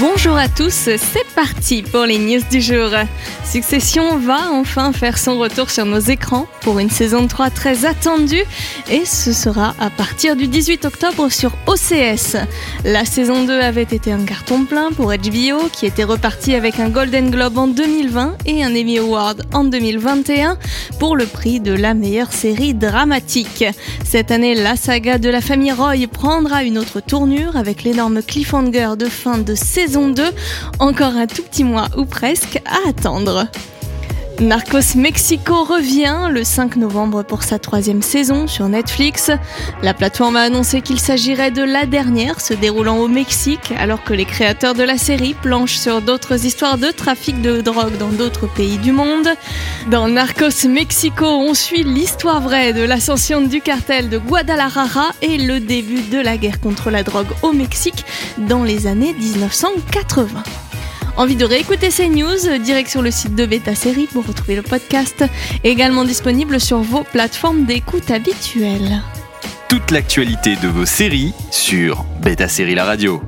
Bonjour à tous, c'est parti pour les news du jour. Succession va enfin faire son retour sur nos écrans pour une saison 3 très attendue et ce sera à partir du 18 octobre sur OCS. La saison 2 avait été un carton plein pour HBO qui était reparti avec un Golden Globe en 2020 et un Emmy Award en 2021 pour le prix de la meilleure série dramatique. Cette année, la saga de la famille Roy prendra une autre tournure avec l'énorme cliffhanger de fin de saison saison 2. Encore un tout petit mois ou presque à attendre. Narcos Mexico revient le 5 novembre pour sa troisième saison sur Netflix. La plateforme a annoncé qu'il s'agirait de la dernière se déroulant au Mexique alors que les créateurs de la série planchent sur d'autres histoires de trafic de drogue dans d'autres pays du monde. Dans Narcos Mexico, on suit l'histoire vraie de l'ascension du cartel de Guadalajara et le début de la guerre contre la drogue au Mexique dans les années 1980. Envie de réécouter ces news Direction le site de Beta Série pour retrouver le podcast, également disponible sur vos plateformes d'écoute habituelles. Toute l'actualité de vos séries sur Beta Série La Radio.